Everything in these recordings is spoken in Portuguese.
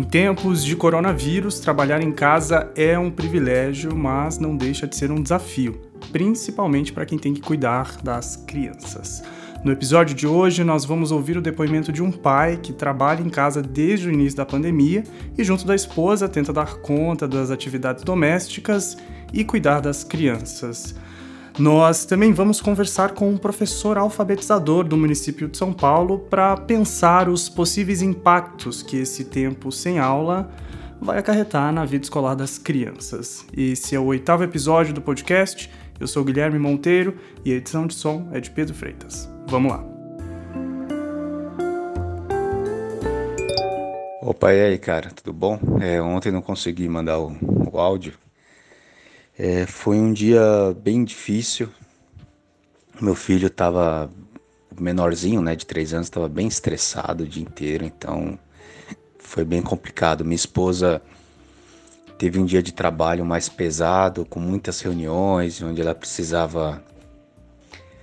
Em tempos de coronavírus, trabalhar em casa é um privilégio, mas não deixa de ser um desafio, principalmente para quem tem que cuidar das crianças. No episódio de hoje, nós vamos ouvir o depoimento de um pai que trabalha em casa desde o início da pandemia e, junto da esposa, tenta dar conta das atividades domésticas e cuidar das crianças. Nós também vamos conversar com um professor alfabetizador do município de São Paulo para pensar os possíveis impactos que esse tempo sem aula vai acarretar na vida escolar das crianças. Esse é o oitavo episódio do podcast. Eu sou Guilherme Monteiro e a edição de som é de Pedro Freitas. Vamos lá. Opa, e aí, cara, tudo bom? É, ontem não consegui mandar o, o áudio é, foi um dia bem difícil. Meu filho estava menorzinho, né, de três anos, estava bem estressado o dia inteiro, então foi bem complicado. Minha esposa teve um dia de trabalho mais pesado, com muitas reuniões, onde ela precisava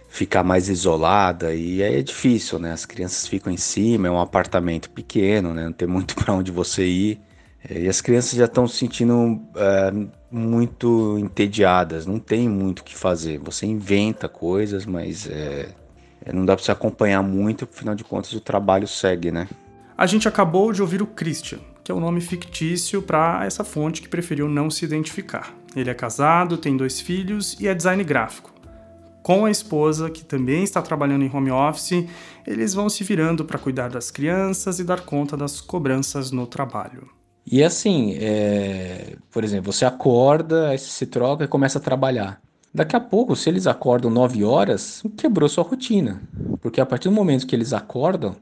ficar mais isolada e aí é difícil, né? As crianças ficam em cima, é um apartamento pequeno, né? Não tem muito para onde você ir. É, e as crianças já estão se sentindo é, muito entediadas, não tem muito o que fazer. Você inventa coisas, mas é, é não dá para você acompanhar muito, afinal de contas o trabalho segue, né? A gente acabou de ouvir o Christian, que é o um nome fictício para essa fonte que preferiu não se identificar. Ele é casado, tem dois filhos e é design gráfico. Com a esposa, que também está trabalhando em home office, eles vão se virando para cuidar das crianças e dar conta das cobranças no trabalho. E assim, é... por exemplo, você acorda, aí você se troca e começa a trabalhar. Daqui a pouco, se eles acordam 9 horas, quebrou sua rotina. Porque a partir do momento que eles acordam,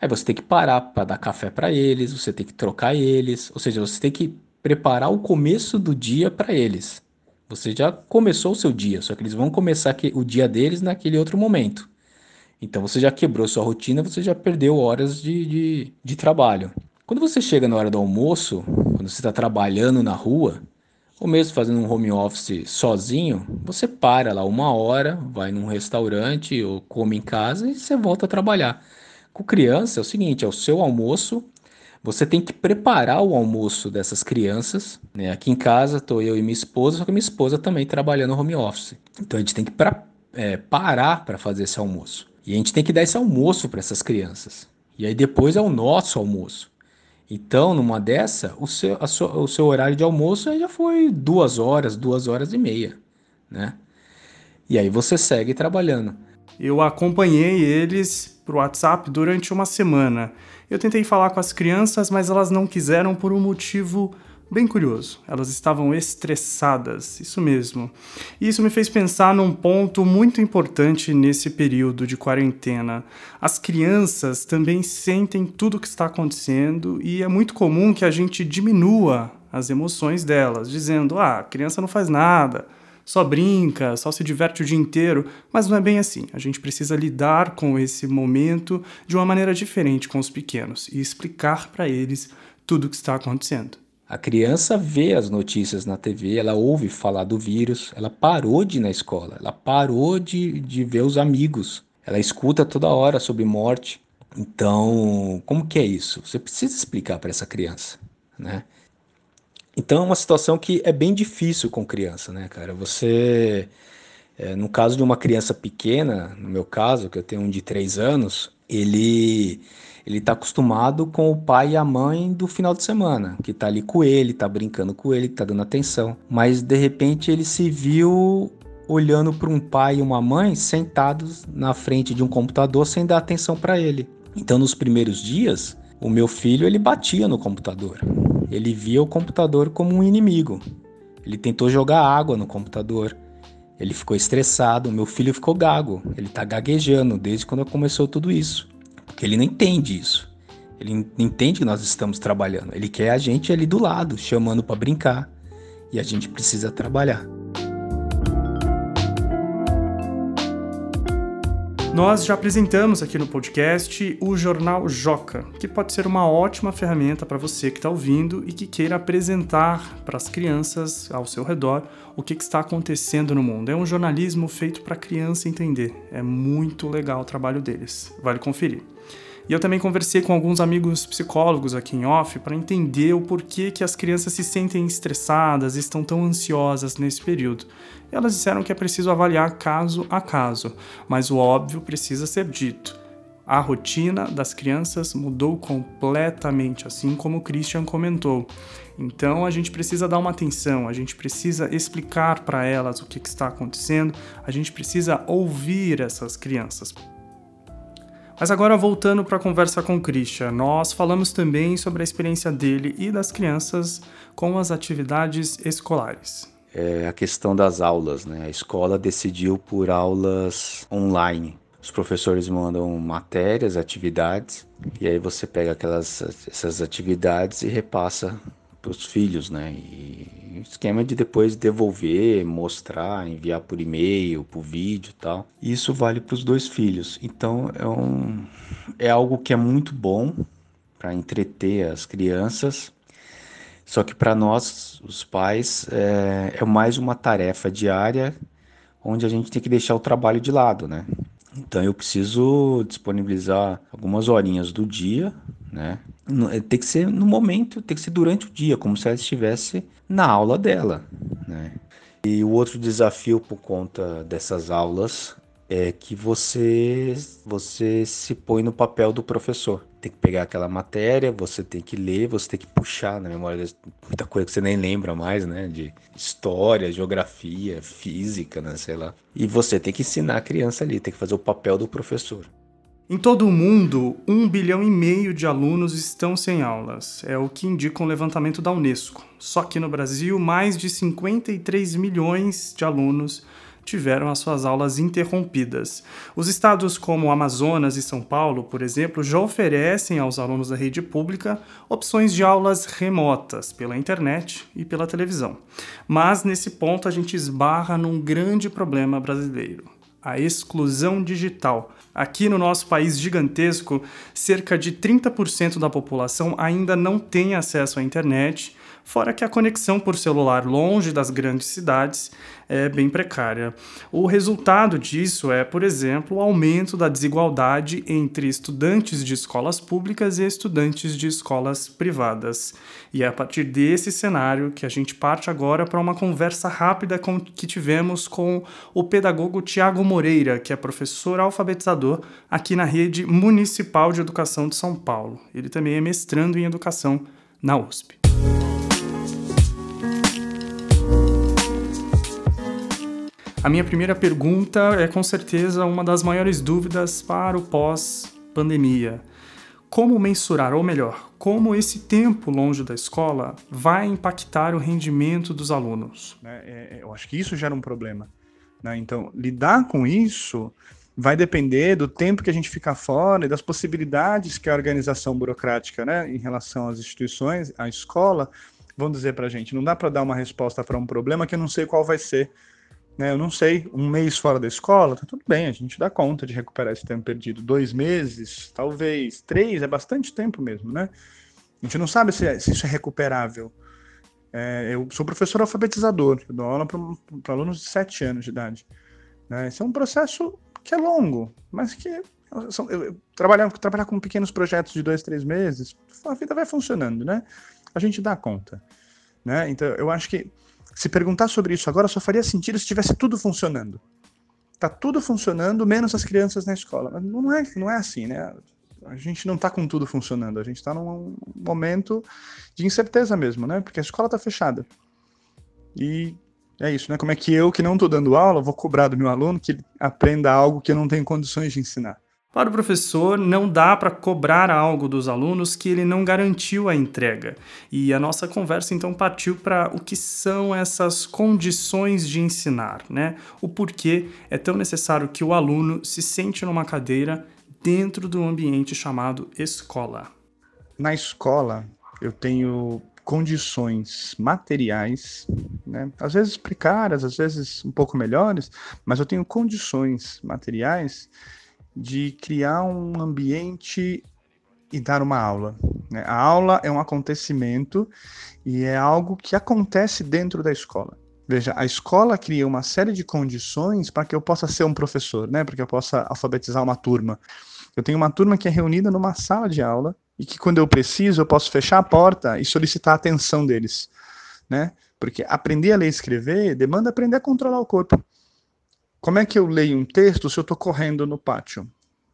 aí você tem que parar para dar café para eles, você tem que trocar eles, ou seja, você tem que preparar o começo do dia para eles. Você já começou o seu dia, só que eles vão começar o dia deles naquele outro momento. Então você já quebrou sua rotina, você já perdeu horas de, de, de trabalho. Quando você chega na hora do almoço, quando você está trabalhando na rua, ou mesmo fazendo um home office sozinho, você para lá uma hora, vai num restaurante ou come em casa e você volta a trabalhar. Com criança é o seguinte, é o seu almoço, você tem que preparar o almoço dessas crianças. Né? Aqui em casa estou eu e minha esposa, só que minha esposa também trabalhando no home office. Então a gente tem que pra, é, parar para fazer esse almoço. E a gente tem que dar esse almoço para essas crianças. E aí depois é o nosso almoço. Então, numa dessa, o seu, o seu horário de almoço já foi duas horas, duas horas e meia, né? E aí você segue trabalhando. Eu acompanhei eles pro WhatsApp durante uma semana. Eu tentei falar com as crianças, mas elas não quiseram por um motivo bem curioso. Elas estavam estressadas, isso mesmo. E isso me fez pensar num ponto muito importante nesse período de quarentena. As crianças também sentem tudo o que está acontecendo e é muito comum que a gente diminua as emoções delas, dizendo: ah, a criança não faz nada. Só brinca, só se diverte o dia inteiro, mas não é bem assim. A gente precisa lidar com esse momento de uma maneira diferente com os pequenos e explicar para eles tudo o que está acontecendo. A criança vê as notícias na TV, ela ouve falar do vírus, ela parou de ir na escola, ela parou de, de ver os amigos, ela escuta toda hora sobre morte. Então, como que é isso? Você precisa explicar para essa criança, né? Então, é uma situação que é bem difícil com criança, né, cara? Você, é, no caso de uma criança pequena, no meu caso, que eu tenho um de três anos, ele ele está acostumado com o pai e a mãe do final de semana, que está ali com ele, está brincando com ele, está dando atenção. Mas de repente ele se viu olhando para um pai e uma mãe sentados na frente de um computador sem dar atenção para ele. Então nos primeiros dias, o meu filho ele batia no computador. Ele via o computador como um inimigo. Ele tentou jogar água no computador. Ele ficou estressado, meu filho ficou gago, ele está gaguejando desde quando começou tudo isso. Ele não entende isso. Ele entende que nós estamos trabalhando. Ele quer a gente ali do lado, chamando para brincar. E a gente precisa trabalhar. Nós já apresentamos aqui no podcast o jornal Joca, que pode ser uma ótima ferramenta para você que está ouvindo e que queira apresentar para as crianças ao seu redor o que, que está acontecendo no mundo. É um jornalismo feito para a criança entender. É muito legal o trabalho deles. Vale conferir. E eu também conversei com alguns amigos psicólogos aqui em off para entender o porquê que as crianças se sentem estressadas e estão tão ansiosas nesse período. Elas disseram que é preciso avaliar caso a caso, mas o óbvio precisa ser dito. A rotina das crianças mudou completamente, assim como o Christian comentou. Então a gente precisa dar uma atenção, a gente precisa explicar para elas o que, que está acontecendo, a gente precisa ouvir essas crianças. Mas agora voltando para a conversa com o Christian, nós falamos também sobre a experiência dele e das crianças com as atividades escolares. É a questão das aulas, né? A escola decidiu por aulas online. Os professores mandam matérias, atividades, e aí você pega aquelas essas atividades e repassa os filhos, né? E esquema de depois devolver, mostrar, enviar por e-mail, por vídeo, e tal. Isso vale para os dois filhos. Então é um é algo que é muito bom para entreter as crianças. Só que para nós, os pais, é, é mais uma tarefa diária onde a gente tem que deixar o trabalho de lado, né? Então eu preciso disponibilizar algumas horinhas do dia, né? É, tem que ser no momento, tem que ser durante o dia, como se ela estivesse na aula dela, né? E o outro desafio por conta dessas aulas é que você você se põe no papel do professor. Tem que pegar aquela matéria, você tem que ler, você tem que puxar na memória muita coisa que você nem lembra mais, né? De história, geografia, física, né? Sei lá. E você tem que ensinar a criança ali, tem que fazer o papel do professor. Em todo o mundo, um bilhão e meio de alunos estão sem aulas. É o que indica um levantamento da Unesco. Só que no Brasil, mais de 53 milhões de alunos tiveram as suas aulas interrompidas. Os estados como Amazonas e São Paulo, por exemplo, já oferecem aos alunos da rede pública opções de aulas remotas pela internet e pela televisão. Mas nesse ponto a gente esbarra num grande problema brasileiro: a exclusão digital. Aqui no nosso país gigantesco, cerca de 30% da população ainda não tem acesso à internet fora que a conexão por celular longe das grandes cidades é bem precária. O resultado disso é, por exemplo, o aumento da desigualdade entre estudantes de escolas públicas e estudantes de escolas privadas. E é a partir desse cenário que a gente parte agora para uma conversa rápida com, que tivemos com o pedagogo Tiago Moreira, que é professor alfabetizador aqui na Rede Municipal de Educação de São Paulo. Ele também é mestrando em educação na USP. A minha primeira pergunta é com certeza uma das maiores dúvidas para o pós-pandemia. Como mensurar, ou melhor, como esse tempo longe da escola vai impactar o rendimento dos alunos? Né, é, é, eu acho que isso gera um problema. Né? Então, lidar com isso vai depender do tempo que a gente fica fora e das possibilidades que a organização burocrática, né, em relação às instituições, à escola, vão dizer para a gente. Não dá para dar uma resposta para um problema que eu não sei qual vai ser né, eu não sei, um mês fora da escola, tá tudo bem, a gente dá conta de recuperar esse tempo perdido. Dois meses, talvez, três, é bastante tempo mesmo, né? A gente não sabe se, é, se isso é recuperável. É, eu sou professor alfabetizador, eu dou aula para alunos de sete anos de idade. Né? Esse é um processo que é longo, mas que são, eu, eu, trabalhar, trabalhar com pequenos projetos de dois, três meses, a vida vai funcionando, né? A gente dá conta. Né? Então, eu acho que se perguntar sobre isso agora só faria sentido se tivesse tudo funcionando. Tá tudo funcionando, menos as crianças na escola. Mas não é, não é assim, né? A gente não tá com tudo funcionando, a gente tá num momento de incerteza mesmo, né? Porque a escola tá fechada. E é isso, né? Como é que eu, que não tô dando aula, vou cobrar do meu aluno que ele aprenda algo que eu não tenho condições de ensinar? Para o professor, não dá para cobrar algo dos alunos que ele não garantiu a entrega. E a nossa conversa então partiu para o que são essas condições de ensinar, né? O porquê é tão necessário que o aluno se sente numa cadeira dentro do ambiente chamado escola. Na escola, eu tenho condições materiais, né? às vezes precárias, às vezes um pouco melhores, mas eu tenho condições materiais de criar um ambiente e dar uma aula. Né? A aula é um acontecimento e é algo que acontece dentro da escola. Veja, a escola cria uma série de condições para que eu possa ser um professor, né? Para que eu possa alfabetizar uma turma. Eu tenho uma turma que é reunida numa sala de aula e que quando eu preciso eu posso fechar a porta e solicitar a atenção deles, né? Porque aprender a ler e escrever demanda aprender a controlar o corpo. Como é que eu leio um texto se eu estou correndo no pátio?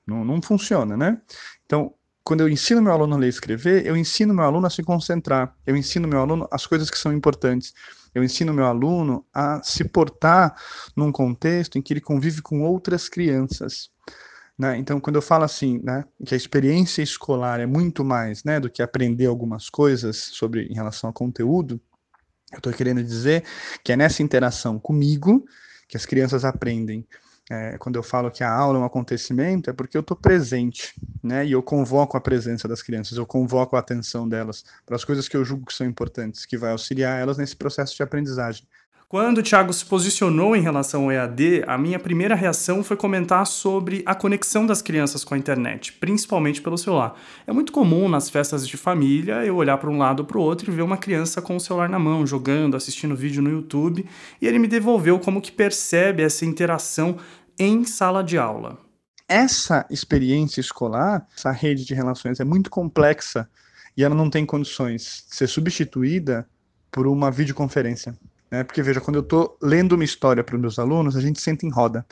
Não, não funciona, né? Então, quando eu ensino meu aluno a ler e escrever, eu ensino meu aluno a se concentrar, eu ensino meu aluno as coisas que são importantes, eu ensino meu aluno a se portar num contexto em que ele convive com outras crianças. Né? Então, quando eu falo assim, né, que a experiência escolar é muito mais né, do que aprender algumas coisas sobre em relação ao conteúdo, eu estou querendo dizer que é nessa interação comigo que as crianças aprendem. É, quando eu falo que a aula é um acontecimento, é porque eu estou presente, né? E eu convoco a presença das crianças, eu convoco a atenção delas para as coisas que eu julgo que são importantes, que vai auxiliar elas nesse processo de aprendizagem. Quando o Thiago se posicionou em relação ao EAD, a minha primeira reação foi comentar sobre a conexão das crianças com a internet, principalmente pelo celular. É muito comum nas festas de família eu olhar para um lado ou para o outro e ver uma criança com o celular na mão, jogando, assistindo vídeo no YouTube, e ele me devolveu como que percebe essa interação em sala de aula. Essa experiência escolar, essa rede de relações é muito complexa e ela não tem condições de ser substituída por uma videoconferência. Né? Porque, veja, quando eu estou lendo uma história para os meus alunos, a gente senta em roda.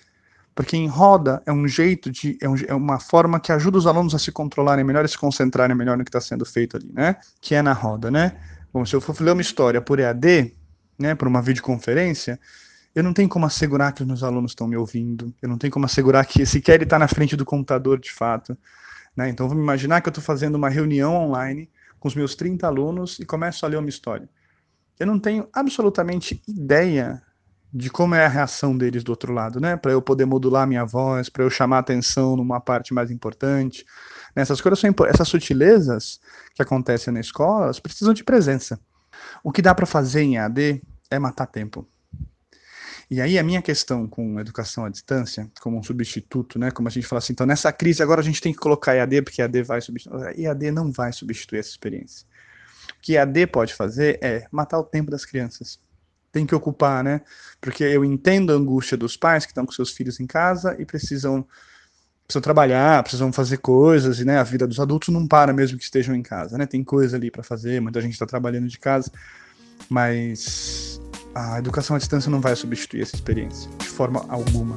Porque em roda é um jeito de. É, um, é, uma forma que ajuda os alunos a se controlarem melhor e se concentrarem melhor no que está sendo feito ali, né? Que é na roda, né? Bom, se eu for ler uma história por EAD, né, por uma videoconferência, eu não tenho como assegurar que os meus alunos estão me ouvindo, eu não tenho como assegurar que sequer ele está na frente do computador de fato. Né? Então vamos imaginar que eu estou fazendo uma reunião online com os meus 30 alunos e começo a ler uma história eu não tenho absolutamente ideia de como é a reação deles do outro lado, né? Para eu poder modular minha voz, para eu chamar atenção numa parte mais importante. Essas coisas são essas sutilezas que acontecem na escola, elas precisam de presença. O que dá para fazer em AD é matar tempo. E aí a minha questão com educação à distância, como um substituto, né? Como a gente fala assim, então nessa crise agora a gente tem que colocar EAD porque EAD vai substituir. EAD não vai substituir essa experiência que a D pode fazer é matar o tempo das crianças. Tem que ocupar, né? Porque eu entendo a angústia dos pais que estão com seus filhos em casa e precisam precisam trabalhar, precisam fazer coisas, e né, a vida dos adultos não para mesmo que estejam em casa, né? Tem coisa ali para fazer, muita gente está trabalhando de casa, mas a educação à distância não vai substituir essa experiência de forma alguma.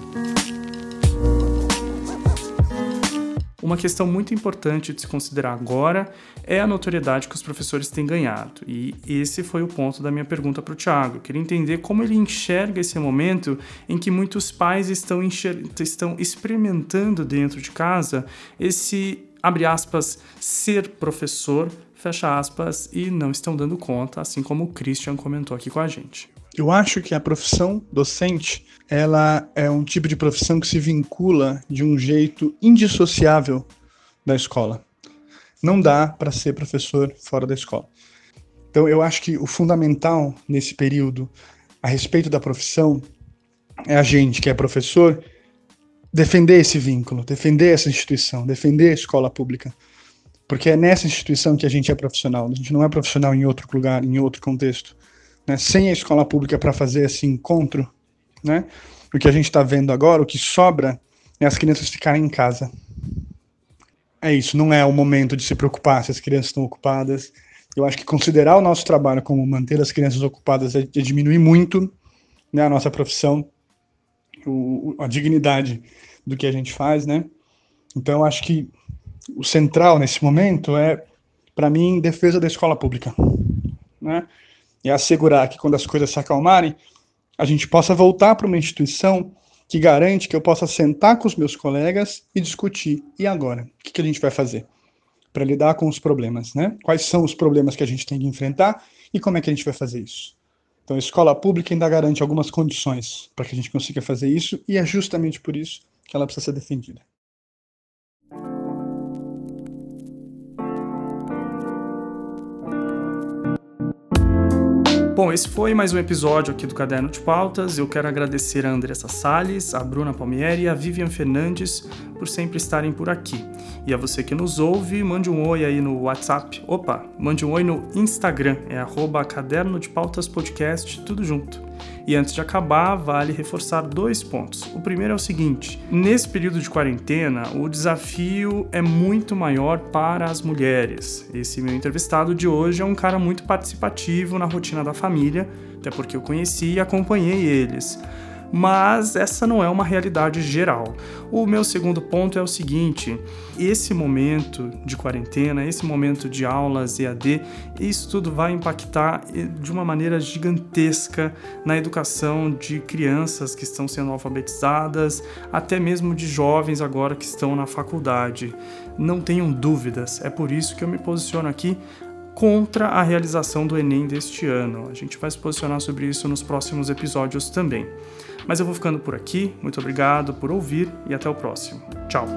Uma questão muito importante de se considerar agora é a notoriedade que os professores têm ganhado. E esse foi o ponto da minha pergunta para o Tiago. Queria entender como ele enxerga esse momento em que muitos pais estão, estão experimentando dentro de casa esse, abre aspas, ser professor, fecha aspas, e não estão dando conta, assim como o Christian comentou aqui com a gente. Eu acho que a profissão docente, ela é um tipo de profissão que se vincula de um jeito indissociável da escola. Não dá para ser professor fora da escola. Então, eu acho que o fundamental nesse período a respeito da profissão é a gente, que é professor, defender esse vínculo, defender essa instituição, defender a escola pública. Porque é nessa instituição que a gente é profissional. A gente não é profissional em outro lugar, em outro contexto né, sem a escola pública para fazer esse encontro, né, o que a gente está vendo agora, o que sobra é as crianças ficarem em casa. É isso, não é o momento de se preocupar se as crianças estão ocupadas. Eu acho que considerar o nosso trabalho como manter as crianças ocupadas é, é diminuir muito né, a nossa profissão, o, a dignidade do que a gente faz, né? Então, eu acho que o central nesse momento é, para mim, defesa da escola pública, né? E assegurar que quando as coisas se acalmarem, a gente possa voltar para uma instituição que garante que eu possa sentar com os meus colegas e discutir. E agora? O que, que a gente vai fazer para lidar com os problemas? Né? Quais são os problemas que a gente tem que enfrentar e como é que a gente vai fazer isso? Então, a escola pública ainda garante algumas condições para que a gente consiga fazer isso, e é justamente por isso que ela precisa ser defendida. Bom, esse foi mais um episódio aqui do Caderno de Pautas. Eu quero agradecer a Andressa Salles, a Bruna Palmieri e a Vivian Fernandes por sempre estarem por aqui. E a você que nos ouve, mande um oi aí no WhatsApp. Opa, mande um oi no Instagram, é arroba Caderno de Pautas Podcast, tudo junto. E antes de acabar, vale reforçar dois pontos. O primeiro é o seguinte: nesse período de quarentena, o desafio é muito maior para as mulheres. Esse meu entrevistado de hoje é um cara muito participativo na rotina da família, até porque eu conheci e acompanhei eles mas essa não é uma realidade geral. O meu segundo ponto é o seguinte: esse momento de quarentena, esse momento de aulas EAD, isso tudo vai impactar de uma maneira gigantesca na educação de crianças que estão sendo alfabetizadas, até mesmo de jovens agora que estão na faculdade. Não tenham dúvidas, é por isso que eu me posiciono aqui contra a realização do Enem deste ano. A gente vai se posicionar sobre isso nos próximos episódios também. Mas eu vou ficando por aqui. Muito obrigado por ouvir e até o próximo. Tchau!